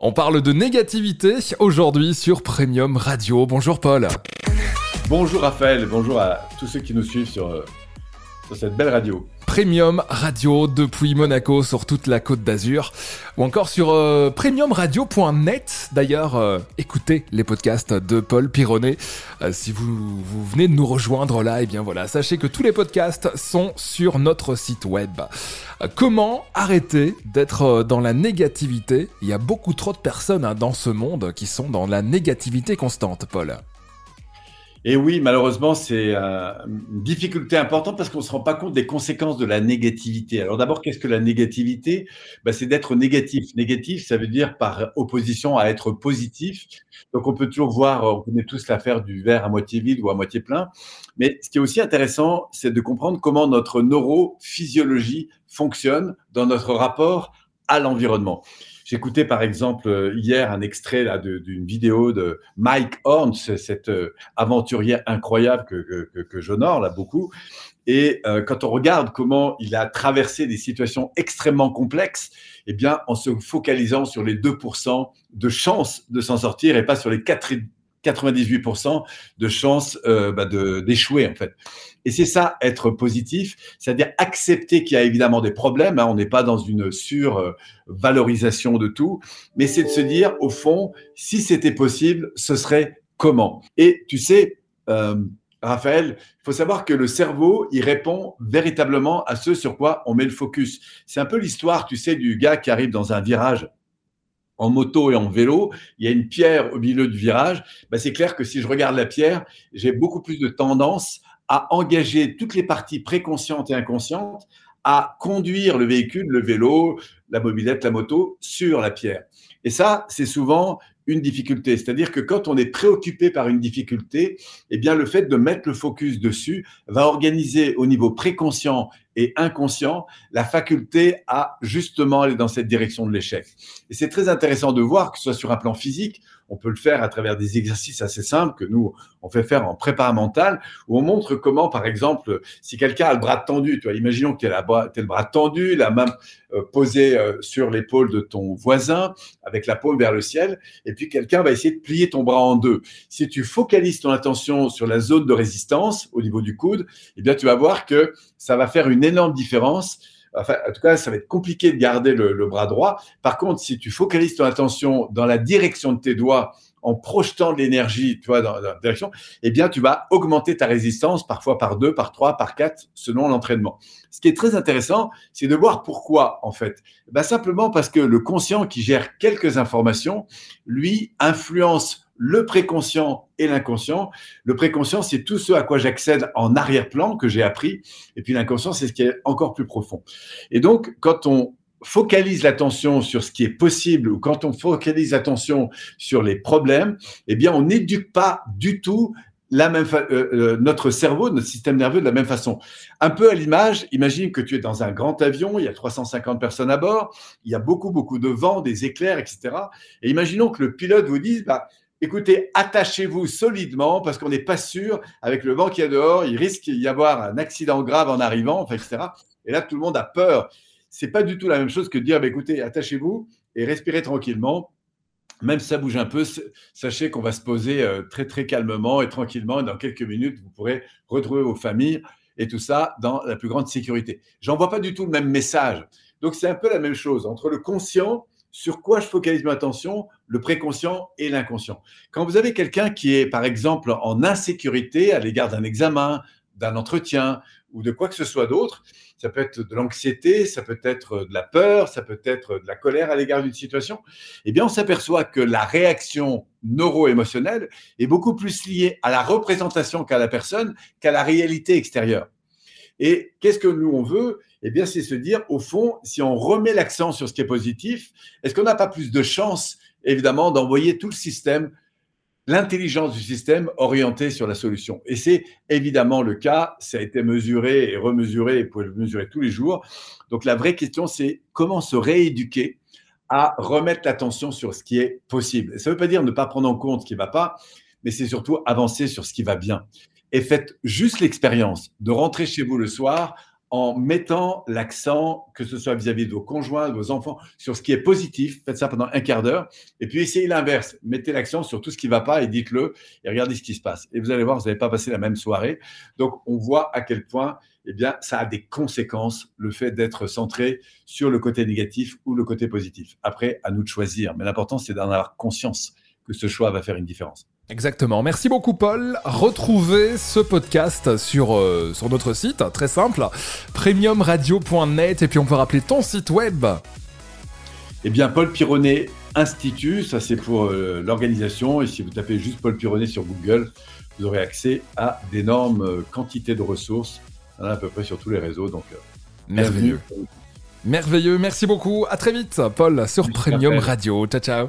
On parle de négativité aujourd'hui sur Premium Radio. Bonjour Paul. Bonjour Raphaël, bonjour à tous ceux qui nous suivent sur, euh, sur cette belle radio. Premium Radio depuis Monaco sur toute la côte d'Azur ou encore sur euh, premiumradio.net. D'ailleurs, euh, écoutez les podcasts de Paul Pironnet. Euh, si vous, venez de nous rejoindre là, et eh bien voilà, sachez que tous les podcasts sont sur notre site web. Comment arrêter d'être dans la négativité? Il y a beaucoup trop de personnes hein, dans ce monde qui sont dans la négativité constante, Paul. Et oui, malheureusement, c'est euh, une difficulté importante parce qu'on ne se rend pas compte des conséquences de la négativité. Alors d'abord, qu'est-ce que la négativité? Ben, C'est d'être négatif. Négatif, ça veut dire par opposition à être positif. Donc on peut toujours voir, on connaît tous l'affaire du verre à moitié vide ou à moitié plein. Mais ce qui est aussi intéressant, c'est de comprendre comment notre neurophysiologie fonctionne dans notre rapport à l'environnement. J'écoutais par exemple euh, hier un extrait là d'une vidéo de Mike Horn, cet euh, aventurier incroyable que, que, que, j'honore là beaucoup. Et euh, quand on regarde comment il a traversé des situations extrêmement complexes, eh bien, en se focalisant sur les 2% de chance de s'en sortir et pas sur les 4, 98% de chances euh, bah d'échouer en fait. Et c'est ça être positif, c'est-à-dire accepter qu'il y a évidemment des problèmes. Hein, on n'est pas dans une survalorisation de tout, mais c'est de se dire au fond, si c'était possible, ce serait comment? Et tu sais. Euh, Raphaël, il faut savoir que le cerveau, il répond véritablement à ce sur quoi on met le focus. C'est un peu l'histoire, tu sais, du gars qui arrive dans un virage en moto et en vélo, il y a une pierre au milieu du virage, ben c'est clair que si je regarde la pierre, j'ai beaucoup plus de tendance à engager toutes les parties préconscientes et inconscientes à conduire le véhicule, le vélo, la mobilette, la moto sur la pierre. Et ça, c'est souvent une difficulté. C'est-à-dire que quand on est préoccupé par une difficulté, eh bien, le fait de mettre le focus dessus va organiser au niveau préconscient et inconscient la faculté à justement aller dans cette direction de l'échec. Et c'est très intéressant de voir que ce soit sur un plan physique, on peut le faire à travers des exercices assez simples que nous, on fait faire en prépa mental, où on montre comment, par exemple, si quelqu'un a le bras tendu, tu vois, imaginons que tu as, le bras tendu, la main euh, posée euh, sur l'épaule de ton voisin, avec la paume vers le ciel, et puis quelqu'un va essayer de plier ton bras en deux. Si tu focalises ton attention sur la zone de résistance au niveau du coude, eh bien, tu vas voir que ça va faire une énorme différence. Enfin, en tout cas, ça va être compliqué de garder le, bras droit. Par contre, si tu focalises ton attention dans la direction de tes doigts en projetant de l'énergie, tu vois, dans, la direction, eh bien, tu vas augmenter ta résistance, parfois par deux, par trois, par quatre, selon l'entraînement. Ce qui est très intéressant, c'est de voir pourquoi, en fait. Ben, simplement parce que le conscient qui gère quelques informations, lui, influence le préconscient et l'inconscient. Le préconscient, c'est tout ce à quoi j'accède en arrière-plan que j'ai appris. Et puis l'inconscient, c'est ce qui est encore plus profond. Et donc, quand on focalise l'attention sur ce qui est possible ou quand on focalise l'attention sur les problèmes, eh bien, on n'éduque pas du tout la même euh, euh, notre cerveau, notre système nerveux de la même façon. Un peu à l'image, imagine que tu es dans un grand avion, il y a 350 personnes à bord, il y a beaucoup, beaucoup de vent, des éclairs, etc. Et imaginons que le pilote vous dise, bah, écoutez, attachez-vous solidement parce qu'on n'est pas sûr, avec le vent qu'il y a dehors, il risque d'y avoir un accident grave en arrivant, etc. Et là, tout le monde a peur. C'est pas du tout la même chose que de dire, bah, écoutez, attachez-vous et respirez tranquillement. Même si ça bouge un peu, sachez qu'on va se poser euh, très très calmement et tranquillement. Et dans quelques minutes, vous pourrez retrouver vos familles et tout ça dans la plus grande sécurité. J'envoie pas du tout le même message. Donc c'est un peu la même chose entre le conscient sur quoi je focalise mon attention, le préconscient et l'inconscient. Quand vous avez quelqu'un qui est, par exemple, en insécurité à l'égard d'un examen, d'un entretien ou de quoi que ce soit d'autre, ça peut être de l'anxiété, ça peut être de la peur, ça peut être de la colère à l'égard d'une situation, eh bien, on s'aperçoit que la réaction neuro-émotionnelle est beaucoup plus liée à la représentation qu'a la personne qu'à la réalité extérieure. Et qu'est-ce que nous, on veut? Eh bien, c'est se dire, au fond, si on remet l'accent sur ce qui est positif, est-ce qu'on n'a pas plus de chance, évidemment, d'envoyer tout le système, l'intelligence du système orientée sur la solution? Et c'est évidemment le cas, ça a été mesuré et remesuré, et vous pouvez le mesurer tous les jours. Donc, la vraie question, c'est comment se rééduquer à remettre l'attention sur ce qui est possible? ça ne veut pas dire ne pas prendre en compte ce qui ne va pas, mais c'est surtout avancer sur ce qui va bien et faites juste l'expérience de rentrer chez vous le soir en mettant l'accent, que ce soit vis-à-vis de vos conjoints, de vos enfants, sur ce qui est positif. Faites ça pendant un quart d'heure. Et puis essayez l'inverse. Mettez l'accent sur tout ce qui ne va pas et dites-le et regardez ce qui se passe. Et vous allez voir, vous n'allez pas passer la même soirée. Donc, on voit à quel point eh bien, ça a des conséquences, le fait d'être centré sur le côté négatif ou le côté positif. Après, à nous de choisir. Mais l'important, c'est d'en avoir conscience que ce choix va faire une différence. Exactement. Merci beaucoup Paul. Retrouvez ce podcast sur, euh, sur notre site, très simple, premiumradio.net et puis on peut rappeler ton site web. Eh bien, Paul Pironnet Institut, ça c'est pour euh, l'organisation et si vous tapez juste Paul Pironnet sur Google, vous aurez accès à d'énormes euh, quantités de ressources, à peu près sur tous les réseaux. Donc, merveilleux. Merveilleux, merci beaucoup. À très vite, Paul, sur Premium Radio. Ciao, ciao.